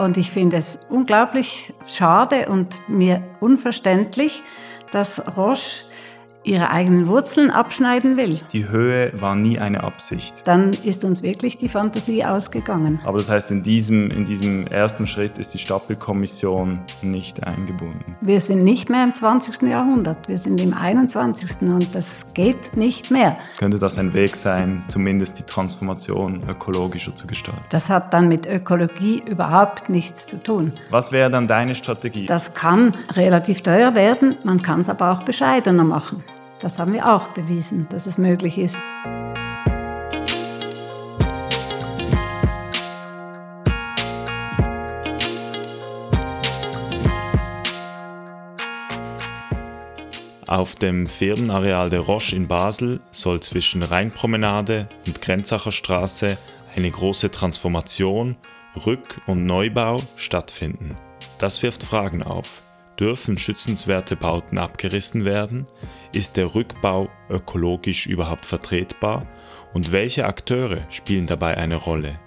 Und ich finde es unglaublich schade und mir unverständlich, dass Roche ihre eigenen Wurzeln abschneiden will. Die Höhe war nie eine Absicht. Dann ist uns wirklich die Fantasie ausgegangen. Aber das heißt, in diesem, in diesem ersten Schritt ist die Stadtbildkommission nicht eingebunden. Wir sind nicht mehr im 20. Jahrhundert, wir sind im 21. und das geht nicht mehr. Könnte das ein Weg sein, zumindest die Transformation ökologischer zu gestalten? Das hat dann mit Ökologie überhaupt nichts zu tun. Was wäre dann deine Strategie? Das kann relativ teuer werden, man kann es aber auch bescheidener machen. Das haben wir auch bewiesen, dass es möglich ist. Auf dem Firmenareal der Roche in Basel soll zwischen Rheinpromenade und Grenzacher Straße eine große Transformation, Rück- und Neubau stattfinden. Das wirft Fragen auf. Dürfen schützenswerte Bauten abgerissen werden? Ist der Rückbau ökologisch überhaupt vertretbar? Und welche Akteure spielen dabei eine Rolle?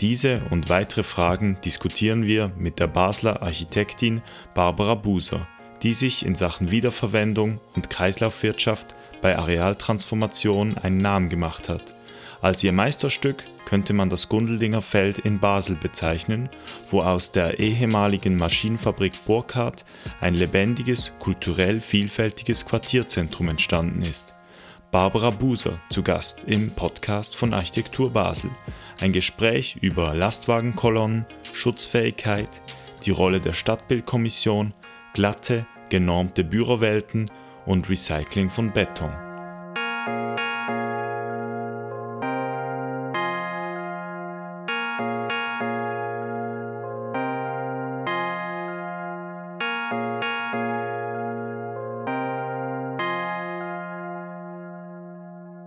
Diese und weitere Fragen diskutieren wir mit der Basler Architektin Barbara Buser, die sich in Sachen Wiederverwendung und Kreislaufwirtschaft bei Arealtransformation einen Namen gemacht hat. Als ihr Meisterstück könnte man das Gundeldinger Feld in Basel bezeichnen, wo aus der ehemaligen Maschinenfabrik Burkhardt ein lebendiges, kulturell vielfältiges Quartierzentrum entstanden ist. Barbara Buser zu Gast im Podcast von Architektur Basel. Ein Gespräch über Lastwagenkolonnen, Schutzfähigkeit, die Rolle der Stadtbildkommission, glatte, genormte Bürowelten und Recycling von Beton.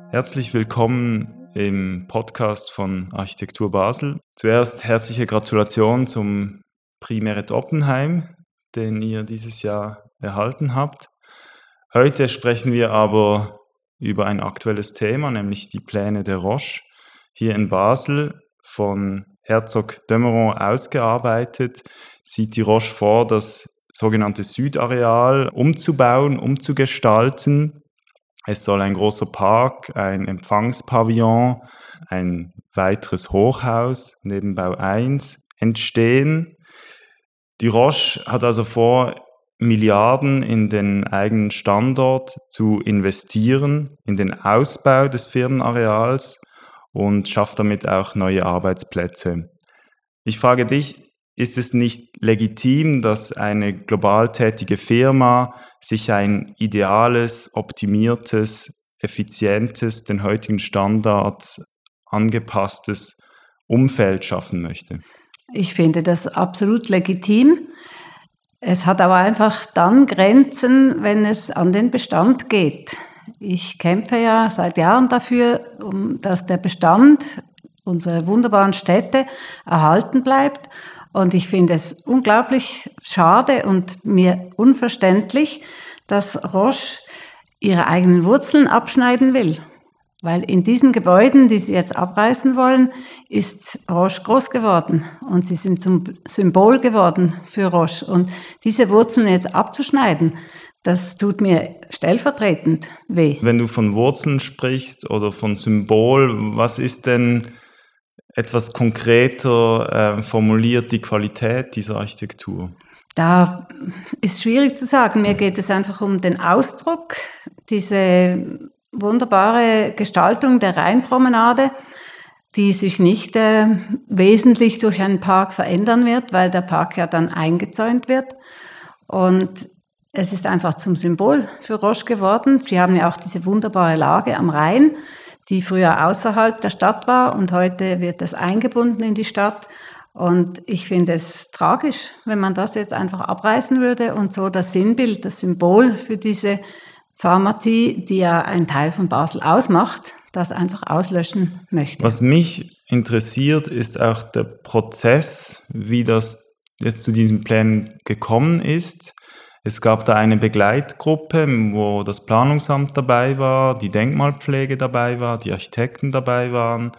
Herzlich willkommen im Podcast von Architektur Basel. Zuerst herzliche Gratulation zum Prix Merit Oppenheim, den ihr dieses Jahr erhalten habt. Heute sprechen wir aber über ein aktuelles Thema, nämlich die Pläne der Roche hier in Basel von Herzog Dömeron ausgearbeitet, sieht die Roche vor, das sogenannte Südareal umzubauen, umzugestalten es soll ein großer Park, ein Empfangspavillon, ein weiteres Hochhaus, Nebenbau 1, entstehen. Die Roche hat also vor, Milliarden in den eigenen Standort zu investieren, in den Ausbau des Firmenareals und schafft damit auch neue Arbeitsplätze. Ich frage dich, ist es nicht legitim, dass eine global tätige Firma sich ein ideales, optimiertes, effizientes, den heutigen Standards angepasstes Umfeld schaffen möchte? Ich finde das absolut legitim. Es hat aber einfach dann Grenzen, wenn es an den Bestand geht. Ich kämpfe ja seit Jahren dafür, dass der Bestand unserer wunderbaren Städte erhalten bleibt. Und ich finde es unglaublich schade und mir unverständlich, dass Roche ihre eigenen Wurzeln abschneiden will. Weil in diesen Gebäuden, die sie jetzt abreißen wollen, ist Roche groß geworden und sie sind zum Symbol geworden für Roche. Und diese Wurzeln jetzt abzuschneiden, das tut mir stellvertretend weh. Wenn du von Wurzeln sprichst oder von Symbol, was ist denn etwas konkreter äh, formuliert die Qualität dieser Architektur? Da ist schwierig zu sagen. Mir geht es einfach um den Ausdruck, diese wunderbare Gestaltung der Rheinpromenade, die sich nicht äh, wesentlich durch einen Park verändern wird, weil der Park ja dann eingezäunt wird. Und es ist einfach zum Symbol für Roche geworden. Sie haben ja auch diese wunderbare Lage am Rhein die früher außerhalb der Stadt war und heute wird es eingebunden in die Stadt. Und ich finde es tragisch, wenn man das jetzt einfach abreißen würde und so das Sinnbild, das Symbol für diese Pharmazie, die ja ein Teil von Basel ausmacht, das einfach auslöschen möchte. Was mich interessiert, ist auch der Prozess, wie das jetzt zu diesen Plänen gekommen ist. Es gab da eine Begleitgruppe, wo das Planungsamt dabei war, die Denkmalpflege dabei war, die Architekten dabei waren.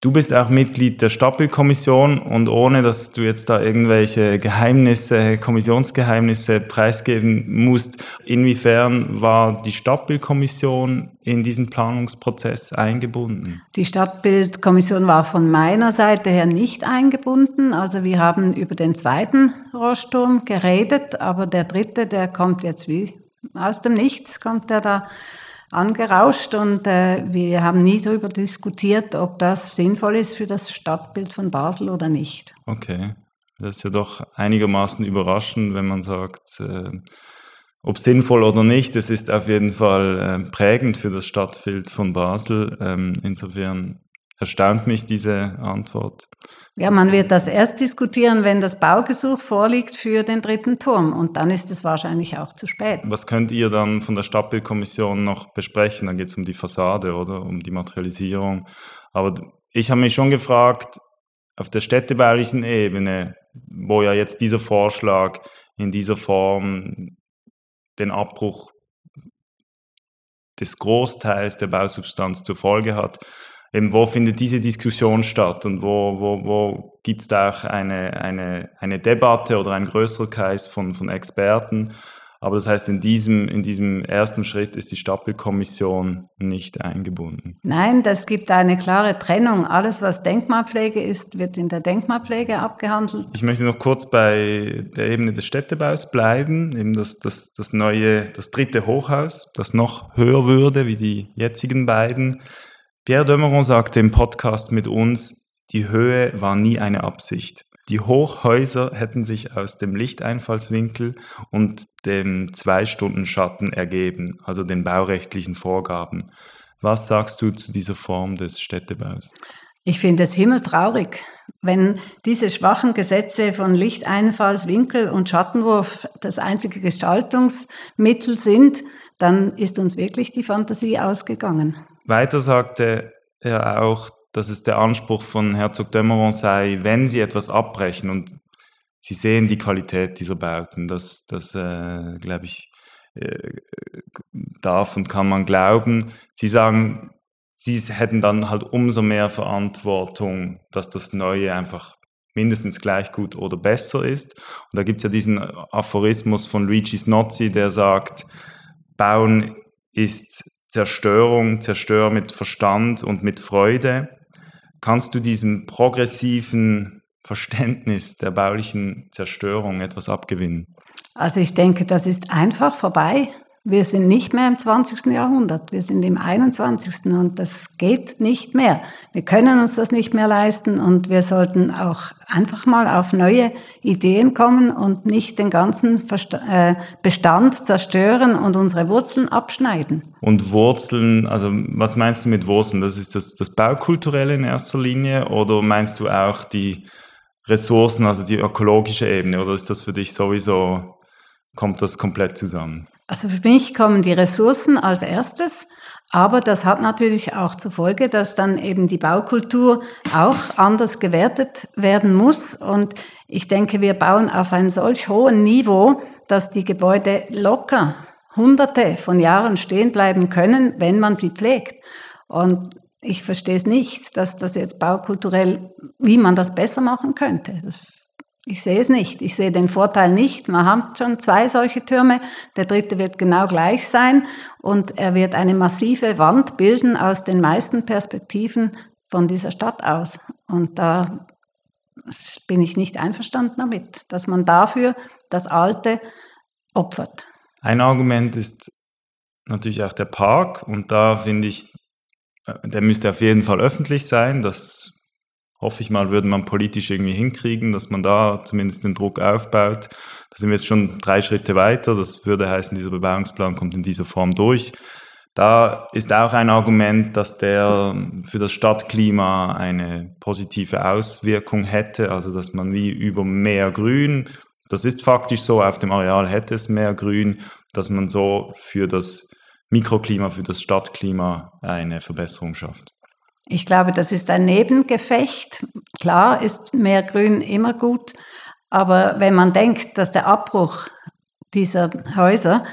Du bist auch Mitglied der Stadtbildkommission und ohne dass du jetzt da irgendwelche Geheimnisse, Kommissionsgeheimnisse preisgeben musst, inwiefern war die Stadtbildkommission in diesen Planungsprozess eingebunden? Die Stadtbildkommission war von meiner Seite her nicht eingebunden. Also wir haben über den zweiten Rohrsturm geredet, aber der dritte, der kommt jetzt wie aus dem Nichts, kommt der da angerauscht und äh, wir haben nie darüber diskutiert, ob das sinnvoll ist für das Stadtbild von Basel oder nicht. Okay, das ist ja doch einigermaßen überraschend, wenn man sagt, äh, ob sinnvoll oder nicht, es ist auf jeden Fall äh, prägend für das Stadtbild von Basel. Ähm, insofern erstaunt mich diese Antwort. Ja, man wird das erst diskutieren, wenn das Baugesuch vorliegt für den dritten Turm. Und dann ist es wahrscheinlich auch zu spät. Was könnt ihr dann von der Stadtbildkommission noch besprechen? Dann geht es um die Fassade oder um die Materialisierung. Aber ich habe mich schon gefragt, auf der städtebaulichen Ebene, wo ja jetzt dieser Vorschlag in dieser Form den Abbruch des Großteils der Bausubstanz zur Folge hat, eben wo findet diese Diskussion statt und wo, wo, wo gibt es da auch eine, eine, eine Debatte oder ein größerer Kreis von, von Experten. Aber das heißt, in diesem, in diesem ersten Schritt ist die Stadtbildkommission nicht eingebunden. Nein, das gibt eine klare Trennung. Alles, was Denkmalpflege ist, wird in der Denkmalpflege abgehandelt. Ich möchte noch kurz bei der Ebene des Städtebaus bleiben. Eben das, das, das neue, das dritte Hochhaus, das noch höher würde wie die jetzigen beiden. Pierre Dömeron sagte im Podcast mit uns, die Höhe war nie eine Absicht. Die Hochhäuser hätten sich aus dem Lichteinfallswinkel und dem Zwei-Stunden-Schatten ergeben, also den baurechtlichen Vorgaben. Was sagst du zu dieser Form des Städtebaus? Ich finde es himmeltraurig, wenn diese schwachen Gesetze von Lichteinfallswinkel und Schattenwurf das einzige Gestaltungsmittel sind, dann ist uns wirklich die Fantasie ausgegangen. Weiter sagte er auch, dass es der Anspruch von Herzog Dömeron sei, wenn sie etwas abbrechen und sie sehen die Qualität dieser Bauten, das, das äh, glaube ich, äh, darf und kann man glauben. Sie sagen, sie hätten dann halt umso mehr Verantwortung, dass das Neue einfach mindestens gleich gut oder besser ist. Und da gibt es ja diesen Aphorismus von Luigi Snozzi, der sagt, Bauen ist Zerstörung, Zerstör mit Verstand und mit Freude. Kannst du diesem progressiven Verständnis der baulichen Zerstörung etwas abgewinnen? Also ich denke, das ist einfach vorbei. Wir sind nicht mehr im 20. Jahrhundert, wir sind im 21. und das geht nicht mehr. Wir können uns das nicht mehr leisten und wir sollten auch einfach mal auf neue Ideen kommen und nicht den ganzen äh, Bestand zerstören und unsere Wurzeln abschneiden. Und Wurzeln, also was meinst du mit Wurzeln? Das ist das, das Baukulturelle in erster Linie oder meinst du auch die Ressourcen, also die ökologische Ebene oder ist das für dich sowieso, kommt das komplett zusammen? Also für mich kommen die Ressourcen als erstes, aber das hat natürlich auch zur Folge, dass dann eben die Baukultur auch anders gewertet werden muss. Und ich denke, wir bauen auf ein solch hohen Niveau, dass die Gebäude locker hunderte von Jahren stehen bleiben können, wenn man sie pflegt. Und ich verstehe es nicht, dass das jetzt baukulturell, wie man das besser machen könnte. Das ich sehe es nicht. Ich sehe den Vorteil nicht. Man hat schon zwei solche Türme. Der dritte wird genau gleich sein und er wird eine massive Wand bilden aus den meisten Perspektiven von dieser Stadt aus. Und da bin ich nicht einverstanden damit, dass man dafür das Alte opfert. Ein Argument ist natürlich auch der Park und da finde ich, äh, der müsste auf jeden Fall öffentlich sein. Das hoffe ich mal, würde man politisch irgendwie hinkriegen, dass man da zumindest den Druck aufbaut. Da sind wir jetzt schon drei Schritte weiter. Das würde heißen, dieser Bebauungsplan kommt in dieser Form durch. Da ist auch ein Argument, dass der für das Stadtklima eine positive Auswirkung hätte, also dass man wie über mehr Grün, das ist faktisch so, auf dem Areal hätte es mehr Grün, dass man so für das Mikroklima, für das Stadtklima eine Verbesserung schafft. Ich glaube, das ist ein Nebengefecht. Klar ist mehr Grün immer gut, aber wenn man denkt, dass der Abbruch dieser Häuser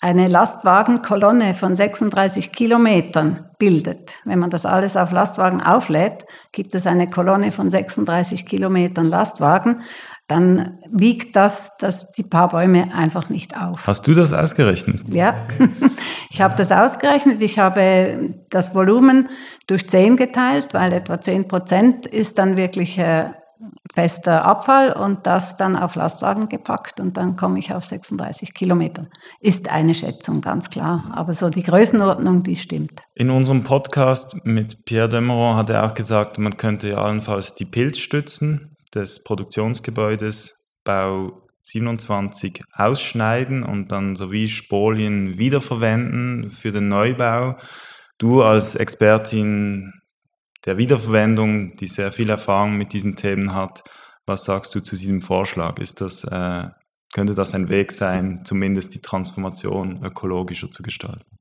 eine Lastwagenkolonne von 36 Kilometern bildet. Wenn man das alles auf Lastwagen auflädt, gibt es eine Kolonne von 36 Kilometern Lastwagen. Dann wiegt das, das die paar Bäume einfach nicht auf. Hast du das ausgerechnet? Ja, ich habe das ausgerechnet. Ich habe das Volumen durch 10 geteilt, weil etwa 10 Prozent ist dann wirklich äh, fester Abfall und das dann auf Lastwagen gepackt und dann komme ich auf 36 Kilometer. Ist eine Schätzung, ganz klar. Aber so die Größenordnung, die stimmt. In unserem Podcast mit Pierre Demeron hat er auch gesagt, man könnte ja allenfalls die Pilzstützen des Produktionsgebäudes Bau 27 ausschneiden und dann sowie Spolien wiederverwenden für den Neubau. Du als Expertin der Wiederverwendung, die sehr viel Erfahrung mit diesen Themen hat. Was sagst du zu diesem Vorschlag? Ist das, äh, könnte das ein Weg sein, zumindest die Transformation ökologischer zu gestalten?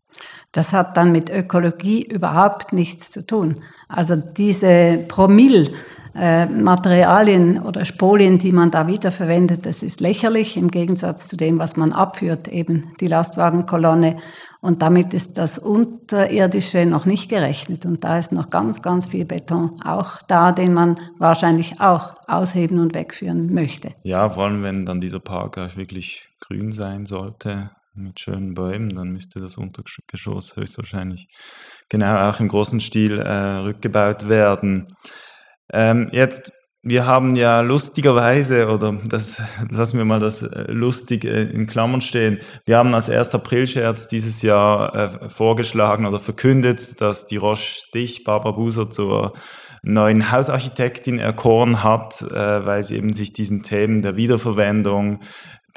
Das hat dann mit Ökologie überhaupt nichts zu tun. Also diese Promille, äh, Materialien oder Spolien, die man da wiederverwendet, das ist lächerlich im Gegensatz zu dem, was man abführt, eben die Lastwagenkolonne. Und damit ist das Unterirdische noch nicht gerechnet. Und da ist noch ganz, ganz viel Beton auch da, den man wahrscheinlich auch ausheben und wegführen möchte. Ja, vor allem wenn dann dieser Park auch wirklich grün sein sollte, mit schönen Bäumen, dann müsste das Untergeschoss höchstwahrscheinlich genau auch im großen Stil äh, rückgebaut werden. Ähm, jetzt, wir haben ja lustigerweise, oder das lassen wir mal das äh, lustig äh, in Klammern stehen, wir haben als 1. April-Scherz dieses Jahr äh, vorgeschlagen oder verkündet, dass die Roche dich, Barbara Buser, zur neuen Hausarchitektin erkoren hat, äh, weil sie eben sich diesen Themen der Wiederverwendung,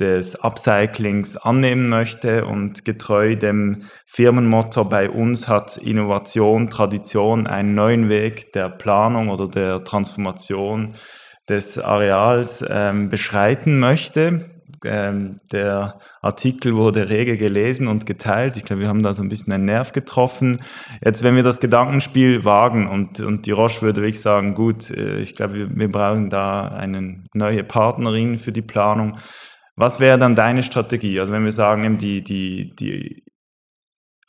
des Upcyclings annehmen möchte und getreu dem Firmenmotto bei uns hat Innovation, Tradition einen neuen Weg der Planung oder der Transformation des Areals ähm, beschreiten möchte. Ähm, der Artikel wurde rege gelesen und geteilt. Ich glaube, wir haben da so ein bisschen einen Nerv getroffen. Jetzt, wenn wir das Gedankenspiel wagen und, und die Roche würde wirklich sagen, gut, äh, ich glaube, wir, wir brauchen da eine neue Partnerin für die Planung was wäre dann deine Strategie? Also wenn wir sagen, die, die, die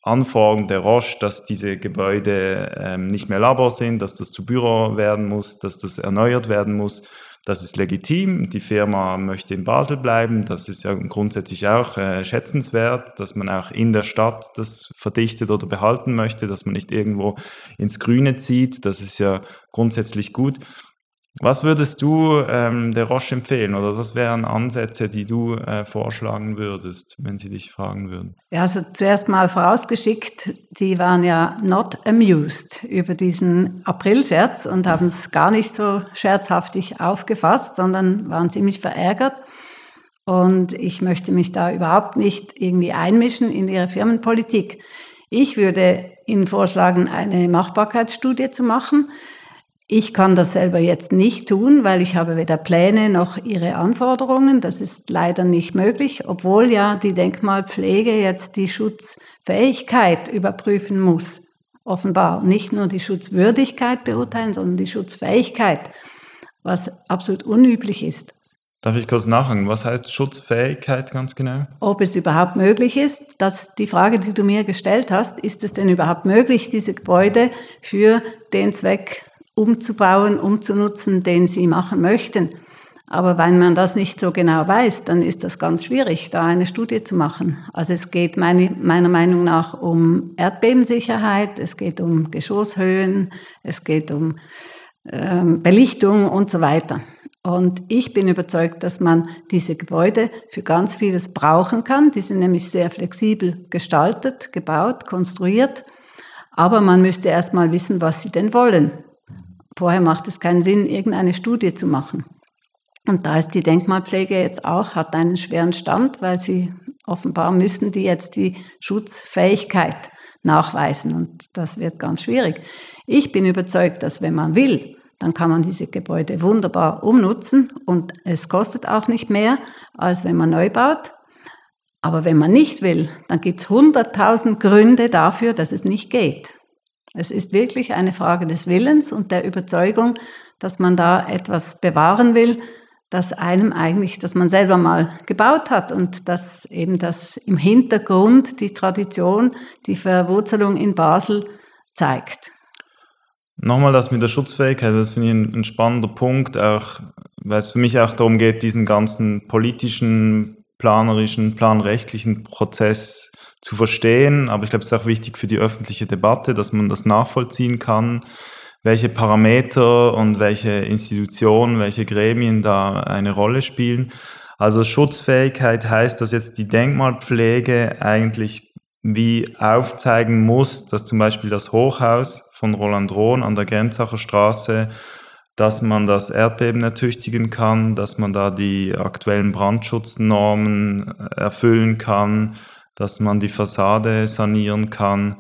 Anforderungen der Roche, dass diese Gebäude ähm, nicht mehr Labor sind, dass das zu Büro werden muss, dass das erneuert werden muss, das ist legitim. Die Firma möchte in Basel bleiben. Das ist ja grundsätzlich auch äh, schätzenswert, dass man auch in der Stadt das verdichtet oder behalten möchte, dass man nicht irgendwo ins Grüne zieht. Das ist ja grundsätzlich gut. Was würdest du ähm, der Roche empfehlen oder was wären Ansätze, die du äh, vorschlagen würdest, wenn sie dich fragen würden? Ja, also zuerst mal vorausgeschickt, die waren ja not amused über diesen Aprilscherz und haben es gar nicht so scherzhaftig aufgefasst, sondern waren ziemlich verärgert. Und ich möchte mich da überhaupt nicht irgendwie einmischen in ihre Firmenpolitik. Ich würde Ihnen vorschlagen, eine Machbarkeitsstudie zu machen ich kann das selber jetzt nicht tun, weil ich habe weder Pläne noch ihre Anforderungen. Das ist leider nicht möglich, obwohl ja die Denkmalpflege jetzt die Schutzfähigkeit überprüfen muss. Offenbar nicht nur die Schutzwürdigkeit beurteilen, sondern die Schutzfähigkeit, was absolut unüblich ist. Darf ich kurz nachhaken? Was heißt Schutzfähigkeit ganz genau? Ob es überhaupt möglich ist, dass die Frage, die du mir gestellt hast, ist es denn überhaupt möglich, diese Gebäude für den Zweck umzubauen, umzunutzen, den sie machen möchten. Aber wenn man das nicht so genau weiß, dann ist das ganz schwierig, da eine Studie zu machen. Also es geht meine, meiner Meinung nach um Erdbebensicherheit, es geht um Geschosshöhen, es geht um ähm, Belichtung und so weiter. Und ich bin überzeugt, dass man diese Gebäude für ganz vieles brauchen kann. Die sind nämlich sehr flexibel gestaltet, gebaut, konstruiert. Aber man müsste erst mal wissen, was sie denn wollen. Vorher macht es keinen Sinn, irgendeine Studie zu machen. Und da ist die Denkmalpflege jetzt auch, hat einen schweren Stand, weil sie offenbar müssen die jetzt die Schutzfähigkeit nachweisen. Und das wird ganz schwierig. Ich bin überzeugt, dass wenn man will, dann kann man diese Gebäude wunderbar umnutzen und es kostet auch nicht mehr, als wenn man neu baut. Aber wenn man nicht will, dann gibt es hunderttausend Gründe dafür, dass es nicht geht. Es ist wirklich eine Frage des Willens und der Überzeugung, dass man da etwas bewahren will, dass einem eigentlich, dass man selber mal gebaut hat und dass eben das im Hintergrund die Tradition, die Verwurzelung in Basel zeigt. Nochmal das mit der Schutzfähigkeit, das finde ich ein, ein, spannender Punkt, auch weil es für mich auch darum geht, diesen ganzen politischen, planerischen, planrechtlichen Prozess zu verstehen. Aber ich glaube, es ist auch wichtig für die öffentliche Debatte, dass man das nachvollziehen kann, welche Parameter und welche Institutionen, welche Gremien da eine Rolle spielen. Also Schutzfähigkeit heißt, dass jetzt die Denkmalpflege eigentlich wie aufzeigen muss, dass zum Beispiel das Hochhaus von Roland Rohn an der Grenzacher Straße, dass man das Erdbeben ertüchtigen kann, dass man da die aktuellen Brandschutznormen erfüllen kann, dass man die Fassade sanieren kann.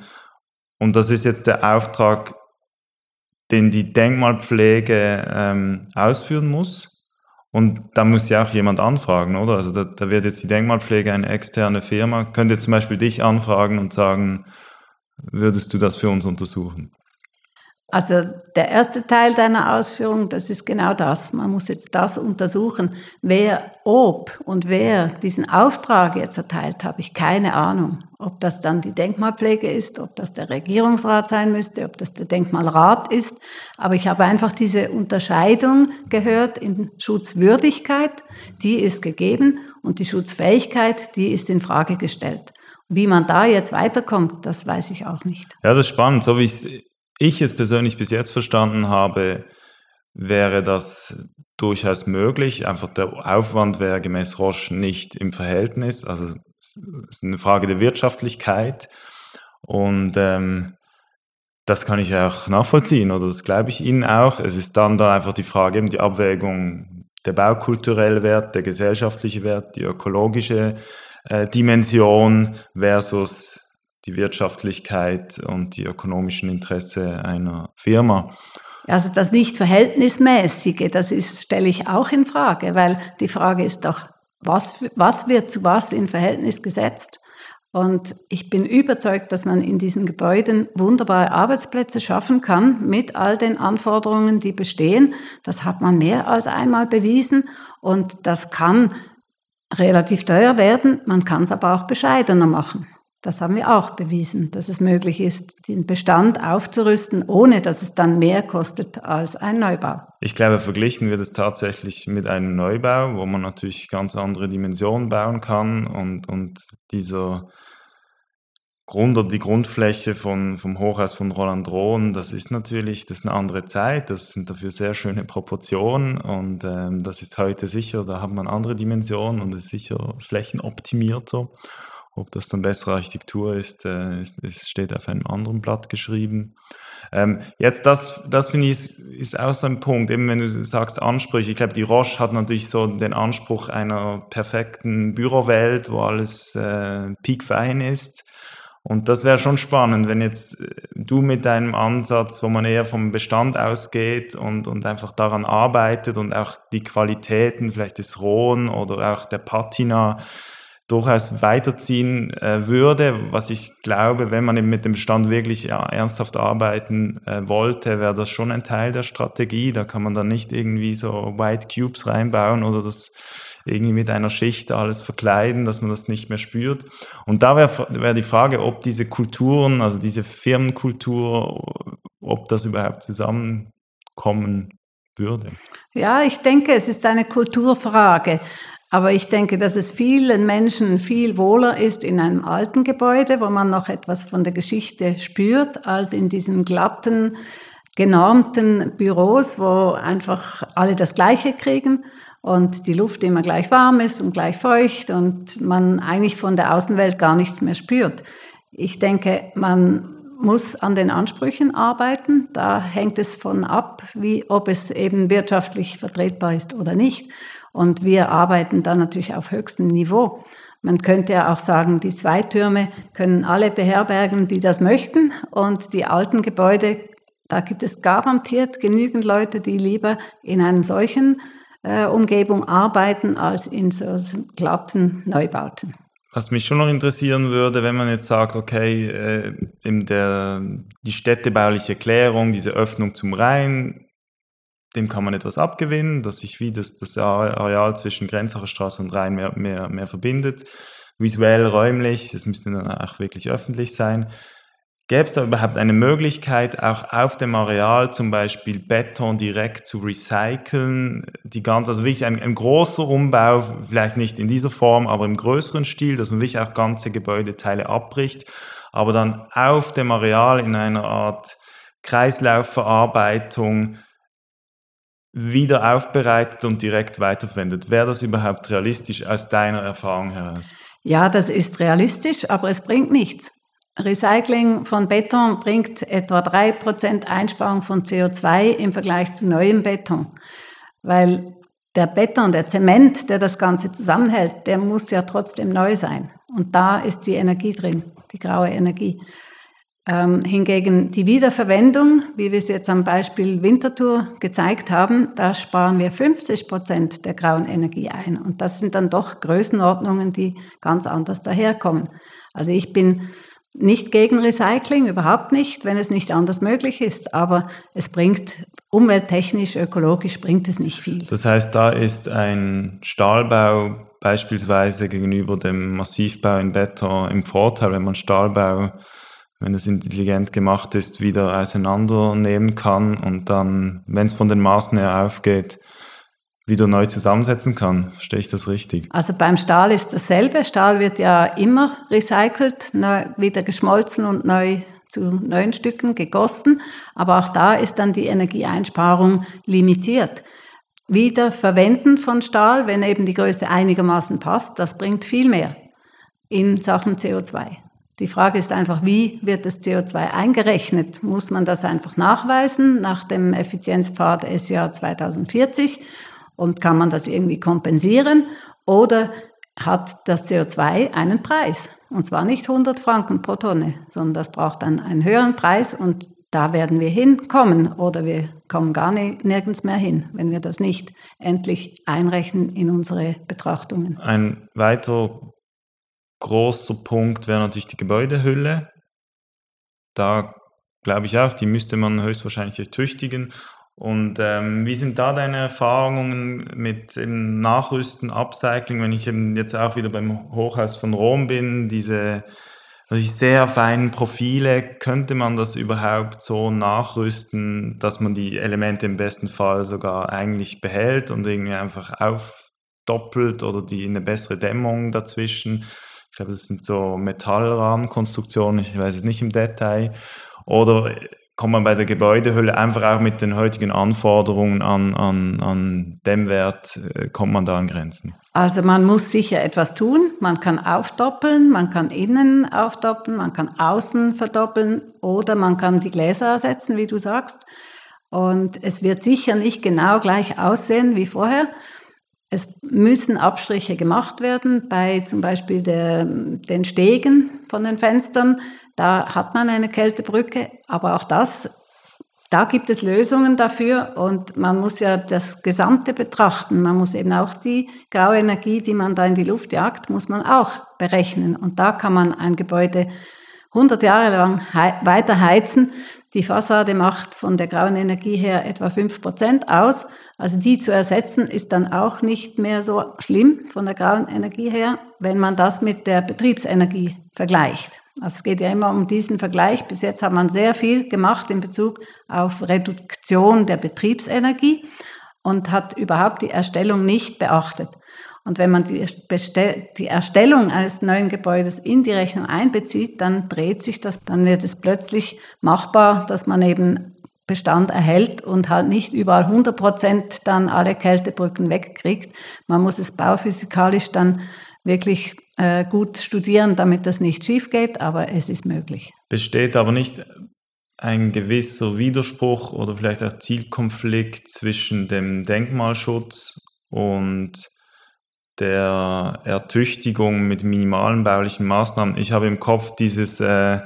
Und das ist jetzt der Auftrag, den die Denkmalpflege ähm, ausführen muss. Und da muss ja auch jemand anfragen, oder? Also da, da, wird jetzt die Denkmalpflege eine externe Firma, könnte zum Beispiel dich anfragen und sagen, würdest du das für uns untersuchen? Also der erste Teil deiner Ausführung, das ist genau das. Man muss jetzt das untersuchen. Wer, ob und wer diesen Auftrag jetzt erteilt, habe ich keine Ahnung. Ob das dann die Denkmalpflege ist, ob das der Regierungsrat sein müsste, ob das der Denkmalrat ist. Aber ich habe einfach diese Unterscheidung gehört in Schutzwürdigkeit, die ist gegeben und die Schutzfähigkeit, die ist in Frage gestellt. Wie man da jetzt weiterkommt, das weiß ich auch nicht. Ja, das ist spannend. So wie ich ich es persönlich bis jetzt verstanden habe, wäre das durchaus möglich. Einfach der Aufwand wäre gemäß Roche nicht im Verhältnis. Also es ist eine Frage der Wirtschaftlichkeit. Und ähm, das kann ich auch nachvollziehen oder das glaube ich Ihnen auch. Es ist dann da einfach die Frage, eben die Abwägung der baukulturelle Wert, der gesellschaftliche Wert, die ökologische äh, Dimension versus die Wirtschaftlichkeit und die ökonomischen Interesse einer Firma. Also das nicht verhältnismäßige, das ist, stelle ich auch in Frage, weil die Frage ist doch, was, was wird zu was in Verhältnis gesetzt? Und ich bin überzeugt, dass man in diesen Gebäuden wunderbare Arbeitsplätze schaffen kann mit all den Anforderungen, die bestehen. Das hat man mehr als einmal bewiesen und das kann relativ teuer werden. Man kann es aber auch bescheidener machen. Das haben wir auch bewiesen, dass es möglich ist, den Bestand aufzurüsten, ohne dass es dann mehr kostet als ein Neubau. Ich glaube, verglichen wird es tatsächlich mit einem Neubau, wo man natürlich ganz andere Dimensionen bauen kann und, und dieser Grund oder die Grundfläche von, vom Hochhaus von Roland Rohn, das ist natürlich, das ist eine andere Zeit, das sind dafür sehr schöne Proportionen und ähm, das ist heute sicher, da hat man andere Dimensionen und ist sicher flächenoptimierter. Ob das dann bessere Architektur ist, äh, ist, ist steht auf einem anderen Blatt geschrieben. Ähm, jetzt, das, das finde ich, ist, ist auch so ein Punkt, eben wenn du sagst Ansprüche. Ich glaube, die Roche hat natürlich so den Anspruch einer perfekten Bürowelt, wo alles äh, piekfein ist. Und das wäre schon spannend, wenn jetzt äh, du mit deinem Ansatz, wo man eher vom Bestand ausgeht und, und einfach daran arbeitet und auch die Qualitäten, vielleicht des Rohen oder auch der Patina, durchaus weiterziehen äh, würde. Was ich glaube, wenn man eben mit dem Bestand wirklich ja, ernsthaft arbeiten äh, wollte, wäre das schon ein Teil der Strategie. Da kann man dann nicht irgendwie so White Cubes reinbauen oder das irgendwie mit einer Schicht alles verkleiden, dass man das nicht mehr spürt. Und da wäre wär die Frage, ob diese Kulturen, also diese Firmenkultur, ob das überhaupt zusammenkommen würde. Ja, ich denke, es ist eine Kulturfrage. Aber ich denke, dass es vielen Menschen viel wohler ist in einem alten Gebäude, wo man noch etwas von der Geschichte spürt, als in diesen glatten, genormten Büros, wo einfach alle das Gleiche kriegen und die Luft immer gleich warm ist und gleich feucht und man eigentlich von der Außenwelt gar nichts mehr spürt. Ich denke, man muss an den Ansprüchen arbeiten. Da hängt es von ab, wie, ob es eben wirtschaftlich vertretbar ist oder nicht. Und wir arbeiten dann natürlich auf höchstem Niveau. Man könnte ja auch sagen, die zwei Türme können alle beherbergen, die das möchten. Und die alten Gebäude, da gibt es garantiert genügend Leute, die lieber in einem solchen äh, Umgebung arbeiten als in so glatten Neubauten. Was mich schon noch interessieren würde, wenn man jetzt sagt, okay, äh, in der, die städtebauliche Klärung, diese Öffnung zum Rhein, dem kann man etwas abgewinnen, dass sich wie das, das Areal zwischen Grenzacher Straße und Rhein mehr, mehr, mehr verbindet. Visuell, räumlich, es müsste dann auch wirklich öffentlich sein. Gäbe es da überhaupt eine Möglichkeit, auch auf dem Areal zum Beispiel Beton direkt zu recyceln? Die ganze, also wirklich ein, ein großer Umbau, vielleicht nicht in dieser Form, aber im größeren Stil, dass man wirklich auch ganze Gebäudeteile abbricht, aber dann auf dem Areal in einer Art Kreislaufverarbeitung wieder aufbereitet und direkt weiterverwendet. Wäre das überhaupt realistisch aus deiner Erfahrung heraus? Ja, das ist realistisch, aber es bringt nichts. Recycling von Beton bringt etwa 3% Einsparung von CO2 im Vergleich zu neuem Beton. Weil der Beton, der Zement, der das Ganze zusammenhält, der muss ja trotzdem neu sein. Und da ist die Energie drin, die graue Energie. Ähm, hingegen die Wiederverwendung, wie wir es jetzt am Beispiel Winterthur gezeigt haben, da sparen wir 50 Prozent der grauen Energie ein. Und das sind dann doch Größenordnungen, die ganz anders daherkommen. Also ich bin nicht gegen Recycling, überhaupt nicht, wenn es nicht anders möglich ist. Aber es bringt umwelttechnisch, ökologisch bringt es nicht viel. Das heißt, da ist ein Stahlbau beispielsweise gegenüber dem Massivbau in Beton im Vorteil, wenn man Stahlbau wenn es intelligent gemacht ist, wieder auseinandernehmen kann und dann, wenn es von den Maßen her aufgeht, wieder neu zusammensetzen kann. Verstehe ich das richtig? Also beim Stahl ist dasselbe. Stahl wird ja immer recycelt, neu, wieder geschmolzen und neu zu neuen Stücken gegossen. Aber auch da ist dann die Energieeinsparung limitiert. Wieder Verwenden von Stahl, wenn eben die Größe einigermaßen passt, das bringt viel mehr in Sachen CO2. Die Frage ist einfach, wie wird das CO2 eingerechnet? Muss man das einfach nachweisen nach dem Effizienzpfad SJA 2040 und kann man das irgendwie kompensieren? Oder hat das CO2 einen Preis? Und zwar nicht 100 Franken pro Tonne, sondern das braucht dann einen höheren Preis und da werden wir hinkommen oder wir kommen gar nirgends mehr hin, wenn wir das nicht endlich einrechnen in unsere Betrachtungen. Ein weiterer großer Punkt wäre natürlich die Gebäudehülle. Da glaube ich auch, die müsste man höchstwahrscheinlich ertüchtigen. Und ähm, wie sind da deine Erfahrungen mit dem Nachrüsten, Upcycling, wenn ich eben jetzt auch wieder beim Hochhaus von Rom bin, diese natürlich sehr feinen Profile, könnte man das überhaupt so nachrüsten, dass man die Elemente im besten Fall sogar eigentlich behält und irgendwie einfach aufdoppelt oder die eine bessere Dämmung dazwischen? Ich glaube, das sind so Metallrahmenkonstruktionen, ich weiß es nicht im Detail. Oder kommt man bei der Gebäudehülle einfach auch mit den heutigen Anforderungen an, an, an Dämmwert, äh, kommt man da an Grenzen? Also man muss sicher etwas tun. Man kann aufdoppeln, man kann innen aufdoppeln, man kann außen verdoppeln oder man kann die Gläser ersetzen, wie du sagst. Und es wird sicher nicht genau gleich aussehen wie vorher. Es müssen Abstriche gemacht werden bei zum Beispiel der, den Stegen von den Fenstern. Da hat man eine Kältebrücke, aber auch das, da gibt es Lösungen dafür und man muss ja das Gesamte betrachten. Man muss eben auch die graue Energie, die man da in die Luft jagt, muss man auch berechnen. Und da kann man ein Gebäude 100 Jahre lang weiter heizen. Die Fassade macht von der grauen Energie her etwa 5% aus. Also die zu ersetzen ist dann auch nicht mehr so schlimm von der grauen Energie her, wenn man das mit der Betriebsenergie vergleicht. Also es geht ja immer um diesen Vergleich. Bis jetzt hat man sehr viel gemacht in Bezug auf Reduktion der Betriebsenergie und hat überhaupt die Erstellung nicht beachtet. Und wenn man die, die, Erstellung eines neuen Gebäudes in die Rechnung einbezieht, dann dreht sich das, dann wird es plötzlich machbar, dass man eben Bestand erhält und halt nicht überall 100 Prozent dann alle Kältebrücken wegkriegt. Man muss es bauphysikalisch dann wirklich äh, gut studieren, damit das nicht schief geht, aber es ist möglich. Besteht aber nicht ein gewisser Widerspruch oder vielleicht auch Zielkonflikt zwischen dem Denkmalschutz und der Ertüchtigung mit minimalen baulichen Maßnahmen. Ich habe im Kopf dieses äh,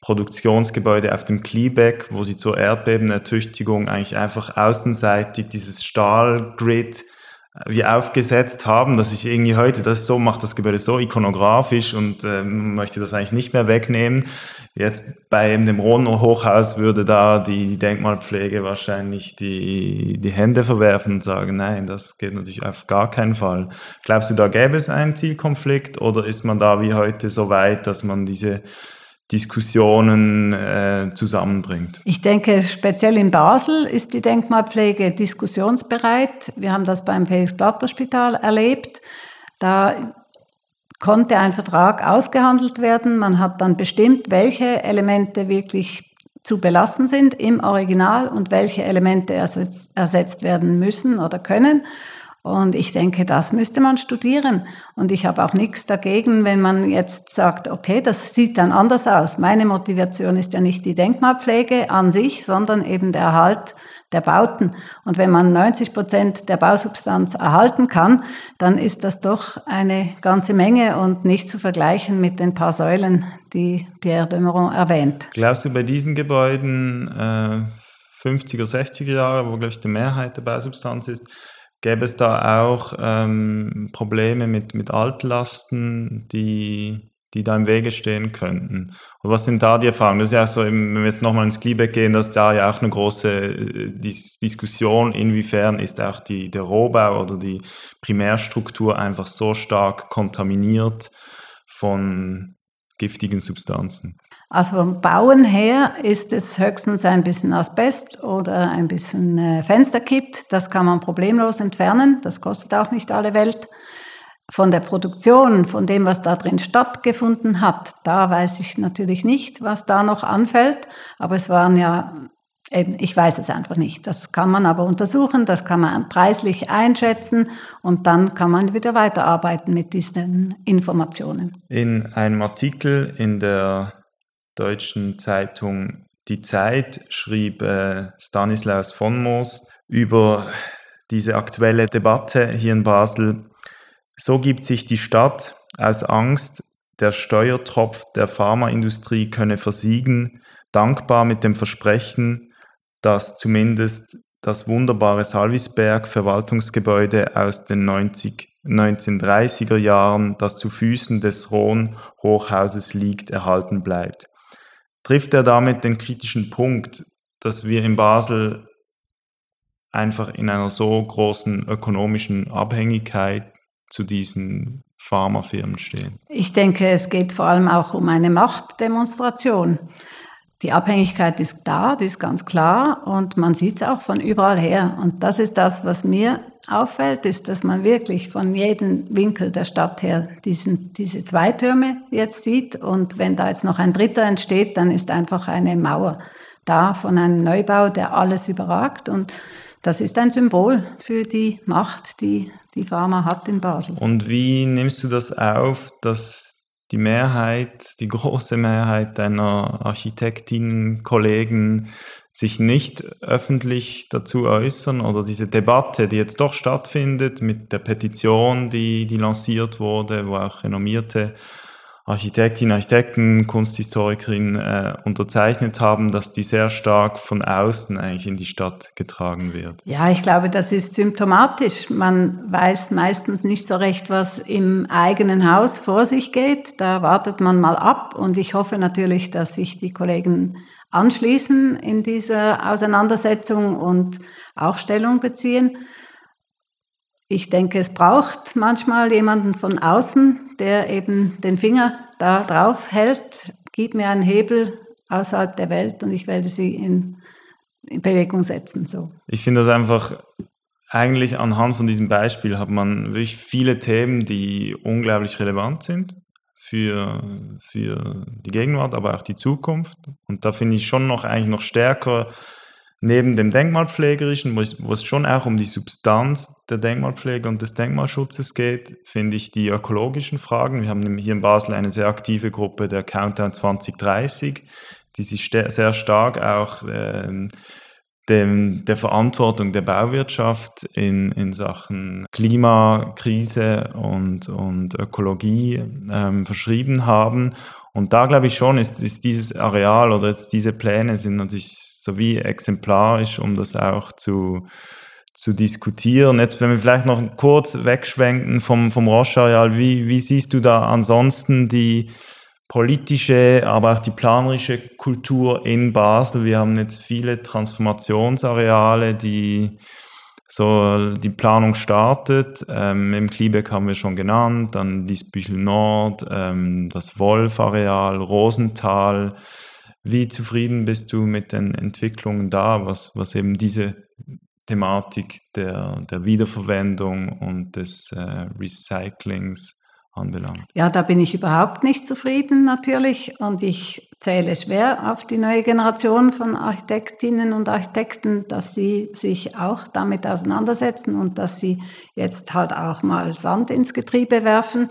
Produktionsgebäude auf dem Kleebeck, wo sie zur Erdbebenertüchtigung eigentlich einfach außenseitig dieses Stahlgrid wie aufgesetzt haben, dass ich irgendwie heute das so mache, das Gebäude so ikonografisch und äh, möchte das eigentlich nicht mehr wegnehmen. Jetzt bei dem Rono Hochhaus würde da die Denkmalpflege wahrscheinlich die, die Hände verwerfen und sagen, nein, das geht natürlich auf gar keinen Fall. Glaubst du, da gäbe es einen Zielkonflikt oder ist man da wie heute so weit, dass man diese Diskussionen äh, zusammenbringt. Ich denke, speziell in Basel ist die Denkmalpflege diskussionsbereit. Wir haben das beim Felix-Platter-Spital erlebt. Da konnte ein Vertrag ausgehandelt werden. Man hat dann bestimmt, welche Elemente wirklich zu belassen sind im Original und welche Elemente ersetzt, ersetzt werden müssen oder können. Und ich denke, das müsste man studieren. Und ich habe auch nichts dagegen, wenn man jetzt sagt, okay, das sieht dann anders aus. Meine Motivation ist ja nicht die Denkmalpflege an sich, sondern eben der Erhalt der Bauten. Und wenn man 90 Prozent der Bausubstanz erhalten kann, dann ist das doch eine ganze Menge und nicht zu vergleichen mit den paar Säulen, die Pierre de Meuron erwähnt. Glaubst du bei diesen Gebäuden äh, 50er, 60er Jahre, wo, glaube ich, die Mehrheit der Bausubstanz ist, Gäbe es da auch ähm, Probleme mit, mit Altlasten, die, die da im Wege stehen könnten? Und was sind da die Erfahrungen? Das ist ja so, wenn wir jetzt nochmal ins Gliebeck gehen, das ist da ja auch eine große äh, Dis Diskussion, inwiefern ist auch die, der Rohbau oder die Primärstruktur einfach so stark kontaminiert von giftigen Substanzen. Also vom Bauen her ist es höchstens ein bisschen Asbest oder ein bisschen äh, Fensterkit. Das kann man problemlos entfernen. Das kostet auch nicht alle Welt. Von der Produktion, von dem, was da drin stattgefunden hat, da weiß ich natürlich nicht, was da noch anfällt. Aber es waren ja, ich weiß es einfach nicht. Das kann man aber untersuchen, das kann man preislich einschätzen und dann kann man wieder weiterarbeiten mit diesen Informationen. In einem Artikel in der deutschen Zeitung Die Zeit schrieb äh, Stanislaus von Moos über diese aktuelle Debatte hier in Basel. So gibt sich die Stadt aus Angst, der Steuertropf der Pharmaindustrie könne versiegen, dankbar mit dem Versprechen, dass zumindest das wunderbare Salvisberg Verwaltungsgebäude aus den 90, 1930er Jahren, das zu Füßen des Rhone Hochhauses liegt, erhalten bleibt trifft er damit den kritischen Punkt, dass wir in Basel einfach in einer so großen ökonomischen Abhängigkeit zu diesen Pharmafirmen stehen? Ich denke, es geht vor allem auch um eine Machtdemonstration. Die Abhängigkeit ist da, die ist ganz klar und man sieht es auch von überall her. Und das ist das, was mir auffällt, ist, dass man wirklich von jedem Winkel der Stadt her diesen, diese zwei Türme jetzt sieht. Und wenn da jetzt noch ein dritter entsteht, dann ist einfach eine Mauer da von einem Neubau, der alles überragt. Und das ist ein Symbol für die Macht, die die Pharma hat in Basel. Und wie nimmst du das auf, dass die Mehrheit, die große Mehrheit deiner Architektinnen-Kollegen sich nicht öffentlich dazu äußern oder diese Debatte, die jetzt doch stattfindet mit der Petition, die, die lanciert wurde, wo auch renommierte Architektinnen, Architekten, Kunsthistorikerinnen äh, unterzeichnet haben, dass die sehr stark von außen eigentlich in die Stadt getragen wird. Ja, ich glaube, das ist symptomatisch. Man weiß meistens nicht so recht, was im eigenen Haus vor sich geht. Da wartet man mal ab und ich hoffe natürlich, dass sich die Kollegen anschließen in dieser Auseinandersetzung und auch Stellung beziehen. Ich denke, es braucht manchmal jemanden von außen, der eben den Finger da drauf hält. Gib mir einen Hebel außerhalb der Welt und ich werde sie in, in Bewegung setzen. So. Ich finde das einfach, eigentlich anhand von diesem Beispiel hat man wirklich viele Themen, die unglaublich relevant sind für, für die Gegenwart, aber auch die Zukunft. Und da finde ich schon noch eigentlich noch stärker neben dem Denkmalpflegerischen, wo, es schon auch um die Substanz der Denkmalpflege und des Denkmalschutzes geht, finde ich die ökologischen Fragen. Wir haben hier in Basel eine sehr aktive Gruppe der Countdown 2030, die sich sehr stark auch ähm, dem, der Verantwortung der Bauwirtschaft in, in Sachen Klimakrise und, und Ökologie ähm, verschrieben haben. Und da glaube ich schon, ist, ist dieses Areal oder jetzt diese Pläne sind natürlich so wie exemplarisch, um das auch zu, zu diskutieren. Jetzt, wenn wir vielleicht noch kurz wegschwenken vom, vom Roche-Areal, wie, wie siehst du da ansonsten die politische, aber auch die planerische Kultur in Basel? Wir haben jetzt viele Transformationsareale, die so die Planung startet. Ähm, Im Kliebeck haben wir schon genannt, dann Liesbüchel Nord, ähm, das Wolf-Areal, Rosenthal. Wie zufrieden bist du mit den Entwicklungen da, was, was eben diese Thematik der, der Wiederverwendung und des äh, Recyclings anbelangt? Ja, da bin ich überhaupt nicht zufrieden natürlich und ich zähle schwer auf die neue Generation von Architektinnen und Architekten, dass sie sich auch damit auseinandersetzen und dass sie jetzt halt auch mal Sand ins Getriebe werfen,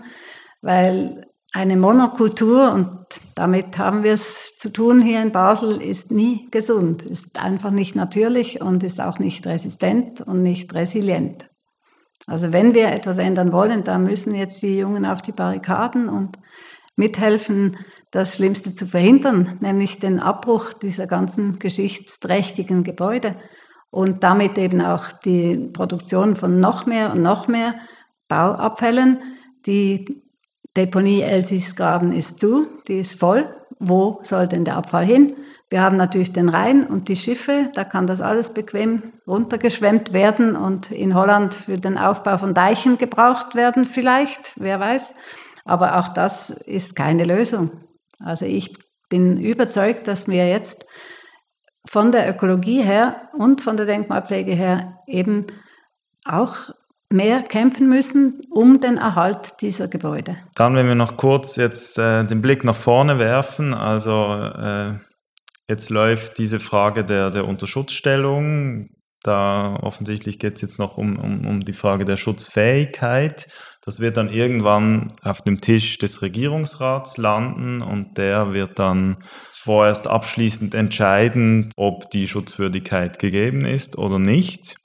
weil eine Monokultur, und damit haben wir es zu tun hier in Basel, ist nie gesund, ist einfach nicht natürlich und ist auch nicht resistent und nicht resilient. Also wenn wir etwas ändern wollen, dann müssen jetzt die Jungen auf die Barrikaden und mithelfen, das Schlimmste zu verhindern, nämlich den Abbruch dieser ganzen geschichtsträchtigen Gebäude und damit eben auch die Produktion von noch mehr und noch mehr Bauabfällen, die Deponie Elsisgraben ist zu, die ist voll. Wo soll denn der Abfall hin? Wir haben natürlich den Rhein und die Schiffe, da kann das alles bequem runtergeschwemmt werden und in Holland für den Aufbau von Deichen gebraucht werden vielleicht, wer weiß. Aber auch das ist keine Lösung. Also ich bin überzeugt, dass wir jetzt von der Ökologie her und von der Denkmalpflege her eben auch mehr kämpfen müssen um den Erhalt dieser Gebäude. Dann, wenn wir noch kurz jetzt äh, den Blick nach vorne werfen, also äh, jetzt läuft diese Frage der, der Unterschutzstellung. Da offensichtlich geht es jetzt noch um, um, um die Frage der Schutzfähigkeit. Das wird dann irgendwann auf dem Tisch des Regierungsrats landen und der wird dann vorerst abschließend entscheiden, ob die Schutzwürdigkeit gegeben ist oder nicht.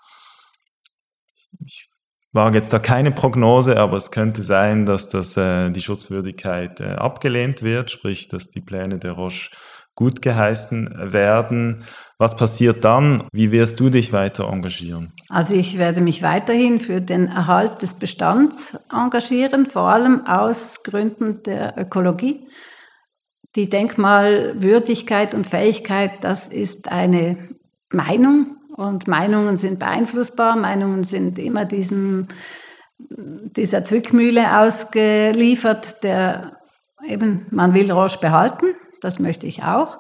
Ich wage jetzt da keine Prognose, aber es könnte sein, dass das, äh, die Schutzwürdigkeit äh, abgelehnt wird, sprich, dass die Pläne der Roche gut geheißen werden. Was passiert dann? Wie wirst du dich weiter engagieren? Also ich werde mich weiterhin für den Erhalt des Bestands engagieren, vor allem aus Gründen der Ökologie. Die Denkmalwürdigkeit und Fähigkeit, das ist eine Meinung und Meinungen sind beeinflussbar, Meinungen sind immer diesem, dieser Zwickmühle ausgeliefert, der eben, man will Roche behalten, das möchte ich auch,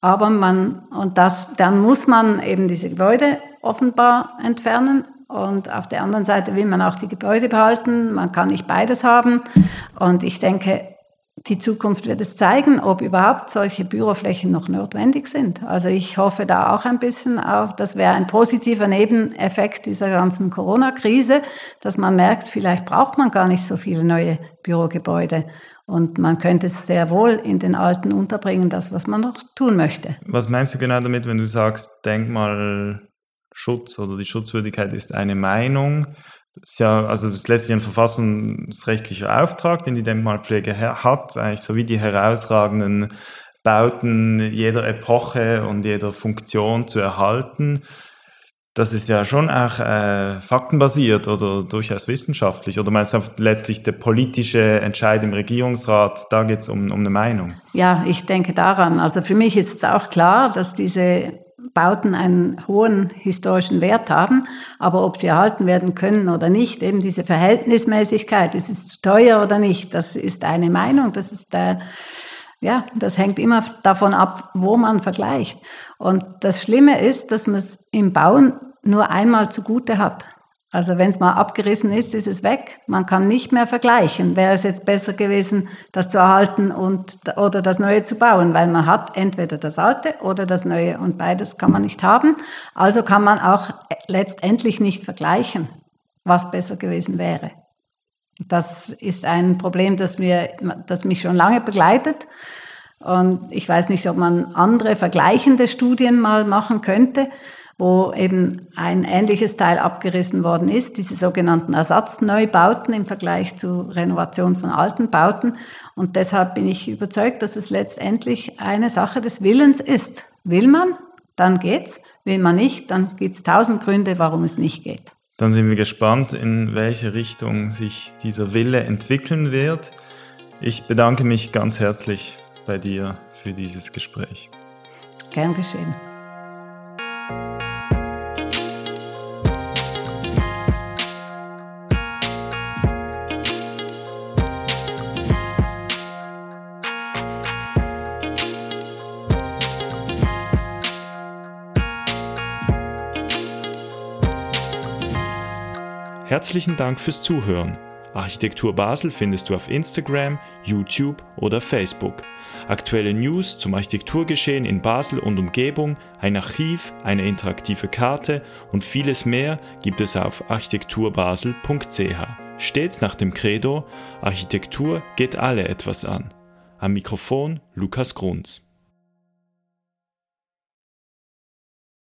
aber man, und das, dann muss man eben diese Gebäude offenbar entfernen. Und auf der anderen Seite will man auch die Gebäude behalten, man kann nicht beides haben. Und ich denke, die Zukunft wird es zeigen, ob überhaupt solche Büroflächen noch notwendig sind. Also ich hoffe da auch ein bisschen auf, das wäre ein positiver Nebeneffekt dieser ganzen Corona-Krise, dass man merkt, vielleicht braucht man gar nicht so viele neue Bürogebäude. Und man könnte es sehr wohl in den alten unterbringen, das, was man noch tun möchte. Was meinst du genau damit, wenn du sagst, Denkmalschutz oder die Schutzwürdigkeit ist eine Meinung? Das ist ja, also das ist letztlich ein verfassungsrechtlicher Auftrag, den die Denkmalpflege hat, eigentlich sowie die herausragenden Bauten jeder Epoche und jeder Funktion zu erhalten. Das ist ja schon auch äh, faktenbasiert oder durchaus wissenschaftlich. Oder meinst du letztlich der politische Entscheid im Regierungsrat, da geht es um, um eine Meinung? Ja, ich denke daran. Also für mich ist es auch klar, dass diese Bauten einen hohen historischen Wert haben, aber ob sie erhalten werden können oder nicht, eben diese Verhältnismäßigkeit, ist es zu teuer oder nicht, das ist eine Meinung, das ist der, ja, das hängt immer davon ab, wo man vergleicht. Und das Schlimme ist, dass man es im Bauen nur einmal zugute hat. Also wenn es mal abgerissen ist, ist es weg. Man kann nicht mehr vergleichen. Wäre es jetzt besser gewesen, das zu erhalten und, oder das Neue zu bauen, weil man hat entweder das Alte oder das Neue und beides kann man nicht haben. Also kann man auch letztendlich nicht vergleichen, was besser gewesen wäre. Das ist ein Problem, das, mir, das mich schon lange begleitet. Und ich weiß nicht, ob man andere vergleichende Studien mal machen könnte wo eben ein ähnliches Teil abgerissen worden ist, diese sogenannten Ersatzneubauten im Vergleich zu Renovation von alten Bauten. Und deshalb bin ich überzeugt, dass es letztendlich eine Sache des Willens ist. Will man, dann geht's. Will man nicht, dann gibt es tausend Gründe, warum es nicht geht. Dann sind wir gespannt, in welche Richtung sich dieser Wille entwickeln wird. Ich bedanke mich ganz herzlich bei dir für dieses Gespräch. Gern geschehen. Herzlichen Dank fürs Zuhören. Architektur Basel findest du auf Instagram, YouTube oder Facebook. Aktuelle News zum Architekturgeschehen in Basel und Umgebung, ein Archiv, eine interaktive Karte und vieles mehr gibt es auf architekturbasel.ch. Stets nach dem Credo, Architektur geht alle etwas an. Am Mikrofon Lukas Grunz.